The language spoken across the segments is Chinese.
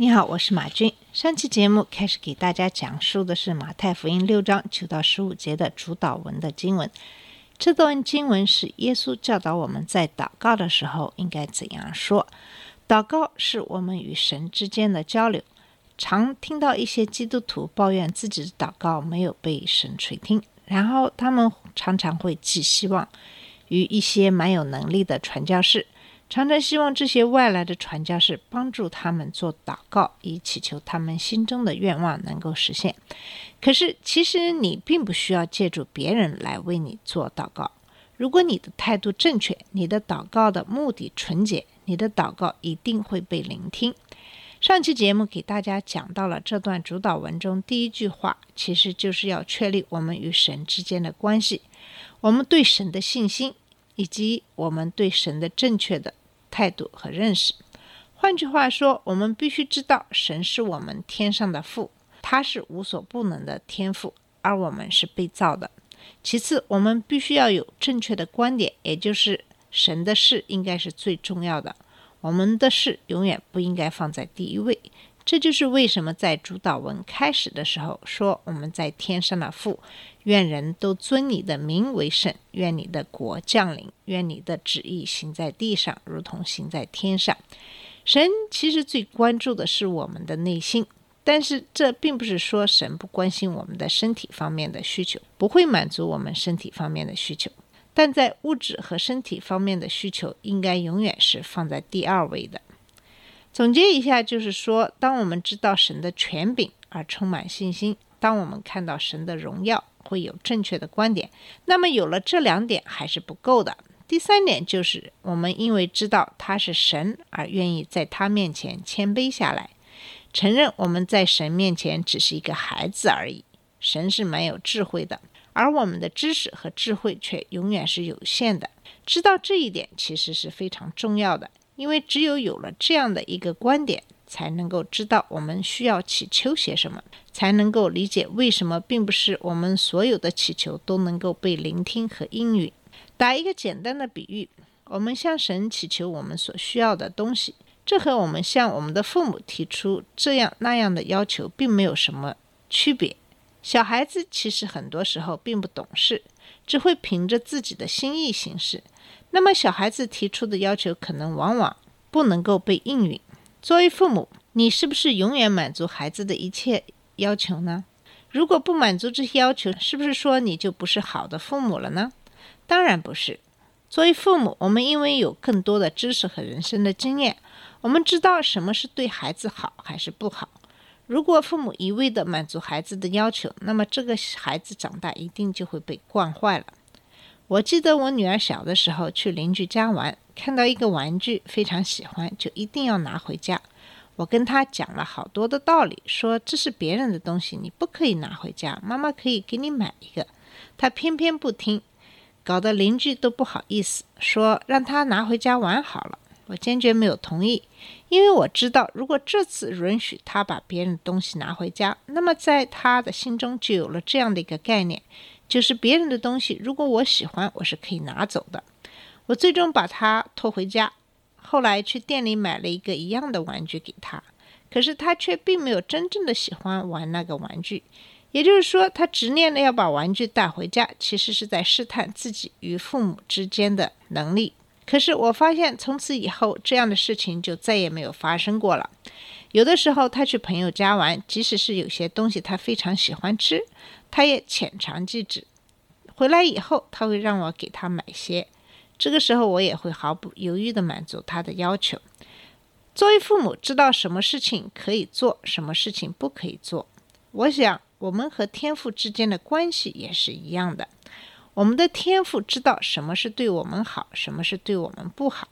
你好，我是马军。上期节目开始给大家讲述的是马太福音六章九到十五节的主导文的经文。这段经文是耶稣教导我们在祷告的时候应该怎样说。祷告是我们与神之间的交流。常听到一些基督徒抱怨自己的祷告没有被神垂听，然后他们常常会寄希望于一些蛮有能力的传教士。常常希望这些外来的传教士帮助他们做祷告，以祈求他们心中的愿望能够实现。可是，其实你并不需要借助别人来为你做祷告。如果你的态度正确，你的祷告的目的纯洁，你的祷告一定会被聆听。上期节目给大家讲到了这段主导文中第一句话，其实就是要确立我们与神之间的关系，我们对神的信心，以及我们对神的正确的态度和认识。换句话说，我们必须知道神是我们天上的父，他是无所不能的天赋，而我们是被造的。其次，我们必须要有正确的观点，也就是神的事应该是最重要的，我们的事永远不应该放在第一位。这就是为什么在主导文开始的时候说：“我们在天上的父，愿人都尊你的名为圣，愿你的国降临，愿你的旨意行在地上，如同行在天上。”神其实最关注的是我们的内心，但是这并不是说神不关心我们的身体方面的需求，不会满足我们身体方面的需求。但在物质和身体方面的需求，应该永远是放在第二位的。总结一下，就是说，当我们知道神的权柄而充满信心，当我们看到神的荣耀，会有正确的观点。那么有了这两点还是不够的。第三点就是，我们因为知道他是神，而愿意在他面前谦卑下来，承认我们在神面前只是一个孩子而已。神是蛮有智慧的，而我们的知识和智慧却永远是有限的。知道这一点其实是非常重要的。因为只有有了这样的一个观点，才能够知道我们需要祈求些什么，才能够理解为什么并不是我们所有的祈求都能够被聆听和应允。打一个简单的比喻，我们向神祈求我们所需要的东西，这和我们向我们的父母提出这样那样的要求并没有什么区别。小孩子其实很多时候并不懂事，只会凭着自己的心意行事。那么，小孩子提出的要求可能往往不能够被应允。作为父母，你是不是永远满足孩子的一切要求呢？如果不满足这些要求，是不是说你就不是好的父母了呢？当然不是。作为父母，我们因为有更多的知识和人生的经验，我们知道什么是对孩子好还是不好。如果父母一味地满足孩子的要求，那么这个孩子长大一定就会被惯坏了。我记得我女儿小的时候去邻居家玩，看到一个玩具非常喜欢，就一定要拿回家。我跟她讲了好多的道理，说这是别人的东西，你不可以拿回家，妈妈可以给你买一个。她偏偏不听，搞得邻居都不好意思，说让她拿回家玩好了。我坚决没有同意，因为我知道，如果这次允许她把别人的东西拿回家，那么在她的心中就有了这样的一个概念。就是别人的东西，如果我喜欢，我是可以拿走的。我最终把他拖回家，后来去店里买了一个一样的玩具给他，可是他却并没有真正的喜欢玩那个玩具。也就是说，他执念的要把玩具带回家，其实是在试探自己与父母之间的能力。可是我发现，从此以后，这样的事情就再也没有发生过了。有的时候，他去朋友家玩，即使是有些东西他非常喜欢吃，他也浅尝即止。回来以后，他会让我给他买些，这个时候我也会毫不犹豫地满足他的要求。作为父母，知道什么事情可以做，什么事情不可以做。我想，我们和天父之间的关系也是一样的。我们的天赋知道什么是对我们好，什么是对我们不好。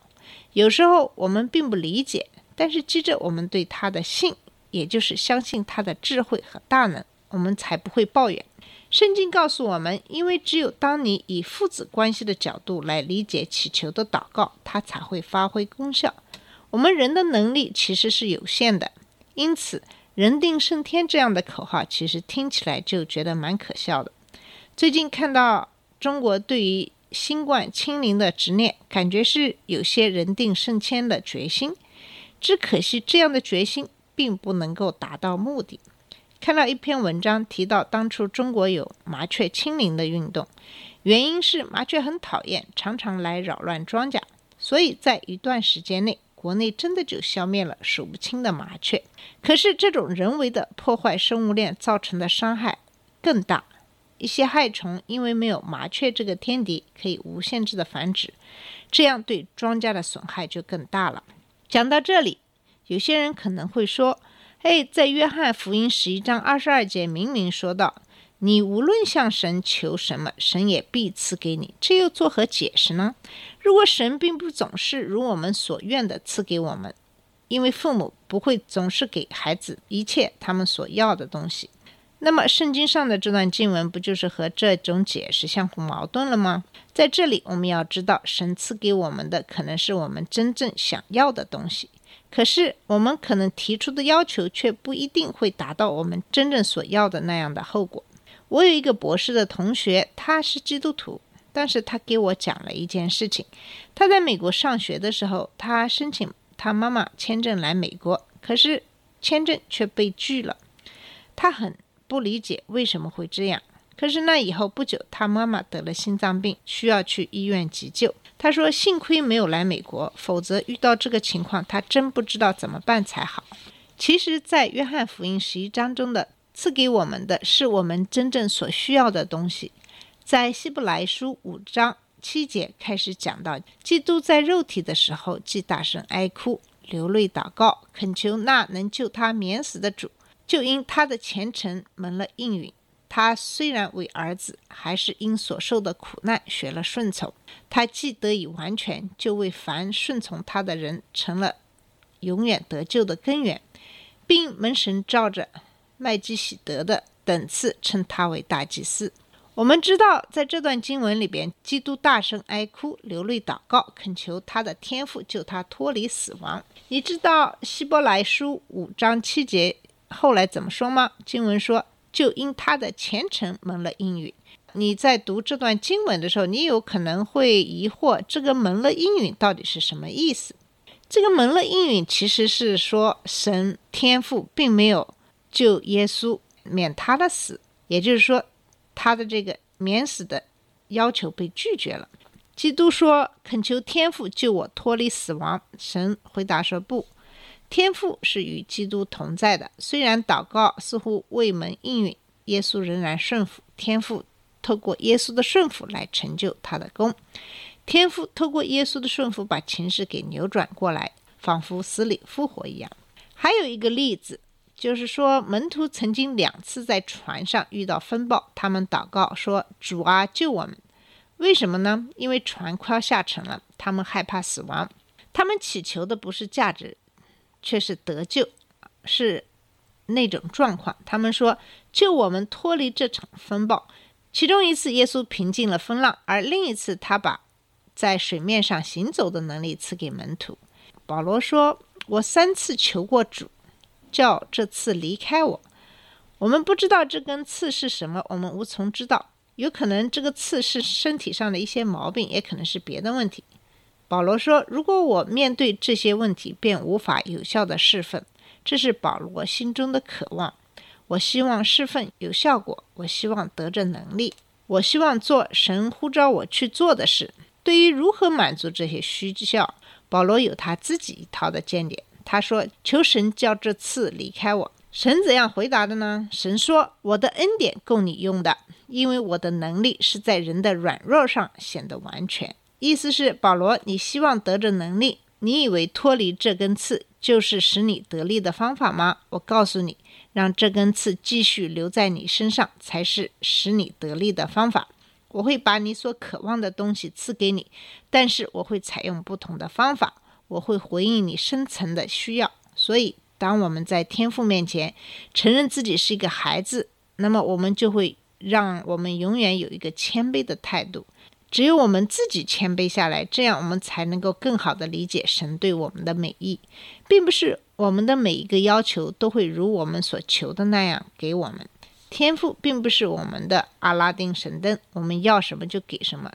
有时候我们并不理解，但是记着我们对他的信，也就是相信他的智慧和大能，我们才不会抱怨。圣经告诉我们，因为只有当你以父子关系的角度来理解祈求的祷告，它才会发挥功效。我们人的能力其实是有限的，因此“人定胜天”这样的口号其实听起来就觉得蛮可笑的。最近看到中国对于新冠清零的执念，感觉是有些人定胜天的决心。只可惜这样的决心并不能够达到目的。看到一篇文章提到，当初中国有麻雀清零的运动，原因是麻雀很讨厌，常常来扰乱庄稼，所以在一段时间内，国内真的就消灭了数不清的麻雀。可是这种人为的破坏生物链造成的伤害更大。一些害虫因为没有麻雀这个天敌可以无限制的繁殖，这样对庄稼的损害就更大了。讲到这里，有些人可能会说：“哎，在约翰福音十一章二十二节明明说到，你无论向神求什么，神也必赐给你，这又作何解释呢？如果神并不总是如我们所愿的赐给我们，因为父母不会总是给孩子一切他们所要的东西。”那么，圣经上的这段经文不就是和这种解释相互矛盾了吗？在这里，我们要知道，神赐给我们的可能是我们真正想要的东西，可是我们可能提出的要求却不一定会达到我们真正所要的那样的后果。我有一个博士的同学，他是基督徒，但是他给我讲了一件事情：他在美国上学的时候，他申请他妈妈签证来美国，可是签证却被拒了，他很。不理解为什么会这样。可是那以后不久，他妈妈得了心脏病，需要去医院急救。他说：“幸亏没有来美国，否则遇到这个情况，他真不知道怎么办才好。”其实，在约翰福音十一章中的赐给我们的是我们真正所需要的东西。在希伯来书五章七节开始讲到，基督在肉体的时候，既大声哀哭、流泪祷告，恳求那能救他免死的主。就因他的虔诚蒙了应允，他虽然为儿子，还是因所受的苦难学了顺从。他既得以完全，就为凡顺从他的人成了永远得救的根源，并门神照着麦基喜德的等次称他为大祭司。我们知道，在这段经文里边，基督大声哀哭、流泪祷告，恳求他的天父救他脱离死亡。你知道希伯来书五章七节？后来怎么说吗？经文说，就因他的虔诚蒙了应允。你在读这段经文的时候，你有可能会疑惑，这个蒙了应允到底是什么意思？这个蒙了应允其实是说，神天父并没有救耶稣免他的死，也就是说，他的这个免死的要求被拒绝了。基督说，恳求天父救我脱离死亡。神回答说不。天父是与基督同在的，虽然祷告似乎未蒙应允，耶稣仍然顺服。天父透过耶稣的顺服来成就他的功。天父透过耶稣的顺服，把情势给扭转过来，仿佛死里复活一样。还有一个例子，就是说门徒曾经两次在船上遇到风暴，他们祷告说：“主啊，救我们！”为什么呢？因为船快要下沉了，他们害怕死亡。他们祈求的不是价值。却是得救，是那种状况。他们说：“救我们脱离这场风暴。”其中一次，耶稣平静了风浪；而另一次，他把在水面上行走的能力赐给门徒。保罗说：“我三次求过主，叫这次离开我。”我们不知道这根刺是什么，我们无从知道。有可能这个刺是身体上的一些毛病，也可能是别的问题。保罗说：“如果我面对这些问题便无法有效的侍奉，这是保罗心中的渴望。我希望侍奉有效果，我希望得着能力，我希望做神呼召我去做的事。对于如何满足这些需要，保罗有他自己一套的见解。他说：‘求神叫这次离开我。’神怎样回答的呢？神说：‘我的恩典够你用的，因为我的能力是在人的软弱上显得完全。’”意思是保罗，你希望得着能力？你以为脱离这根刺就是使你得力的方法吗？我告诉你，让这根刺继续留在你身上，才是使你得力的方法。我会把你所渴望的东西赐给你，但是我会采用不同的方法，我会回应你深层的需要。所以，当我们在天赋面前承认自己是一个孩子，那么我们就会。让我们永远有一个谦卑的态度。只有我们自己谦卑下来，这样我们才能够更好的理解神对我们的美意，并不是我们的每一个要求都会如我们所求的那样给我们。天赋并不是我们的阿拉丁神灯，我们要什么就给什么。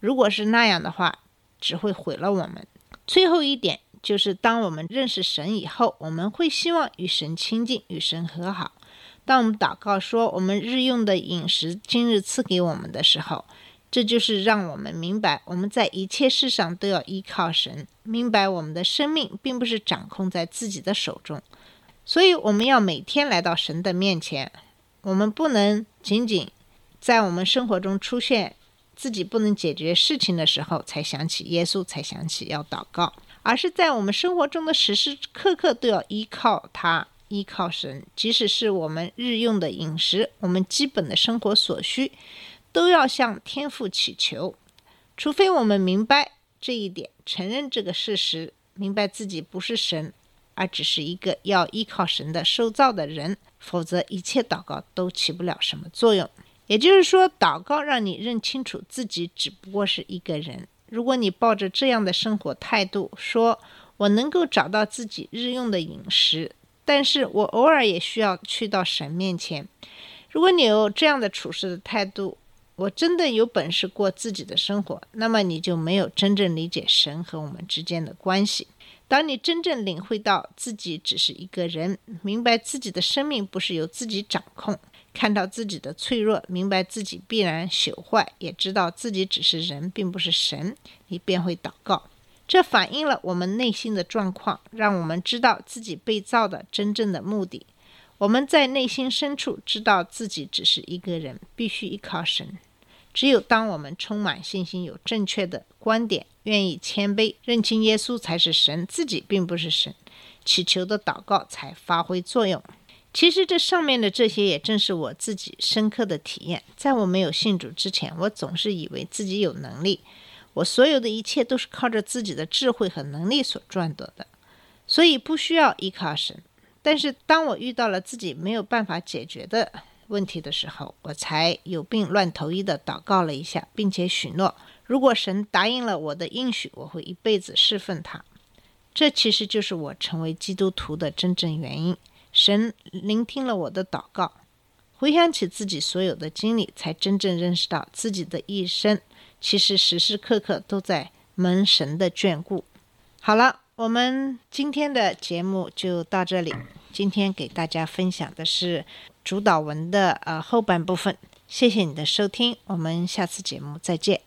如果是那样的话，只会毁了我们。最后一点就是，当我们认识神以后，我们会希望与神亲近，与神和好。当我们祷告说我们日用的饮食今日赐给我们的时候，这就是让我们明白我们在一切事上都要依靠神，明白我们的生命并不是掌控在自己的手中。所以我们要每天来到神的面前。我们不能仅仅在我们生活中出现自己不能解决事情的时候才想起耶稣，才想起要祷告，而是在我们生活中的时时刻刻都要依靠他，依靠神。即使是我们日用的饮食，我们基本的生活所需，都要向天父祈求。除非我们明白这一点，承认这个事实，明白自己不是神。而只是一个要依靠神的受造的人，否则一切祷告都起不了什么作用。也就是说，祷告让你认清楚自己只不过是一个人。如果你抱着这样的生活态度，说我能够找到自己日用的饮食，但是我偶尔也需要去到神面前。如果你有这样的处事的态度，我真的有本事过自己的生活，那么你就没有真正理解神和我们之间的关系。当你真正领会到自己只是一个人，明白自己的生命不是由自己掌控，看到自己的脆弱，明白自己必然朽坏，也知道自己只是人，并不是神，你便会祷告。这反映了我们内心的状况，让我们知道自己被造的真正的目的。我们在内心深处知道自己只是一个人，必须依靠神。只有当我们充满信心，有正确的观点，愿意谦卑，认清耶稣才是神，自己并不是神，祈求的祷告才发挥作用。其实这上面的这些，也正是我自己深刻的体验。在我没有信主之前，我总是以为自己有能力，我所有的一切都是靠着自己的智慧和能力所赚得的，所以不需要依靠神。但是当我遇到了自己没有办法解决的，问题的时候，我才有病乱投医的祷告了一下，并且许诺，如果神答应了我的应许，我会一辈子侍奉他。这其实就是我成为基督徒的真正原因。神聆听了我的祷告，回想起自己所有的经历，才真正认识到自己的一生其实时时刻刻都在蒙神的眷顾。好了，我们今天的节目就到这里。今天给大家分享的是。主导文的呃后半部分，谢谢你的收听，我们下次节目再见。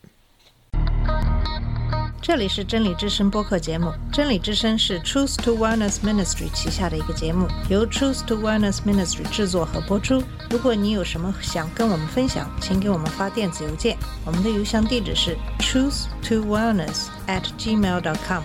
这里是真理之声播客节目，真理之声是 Truth to Wellness Ministry 旗下的一个节目，由 Truth to Wellness Ministry 制作和播出。如果你有什么想跟我们分享，请给我们发电子邮件，我们的邮箱地址是 truth to wellness at gmail dot com。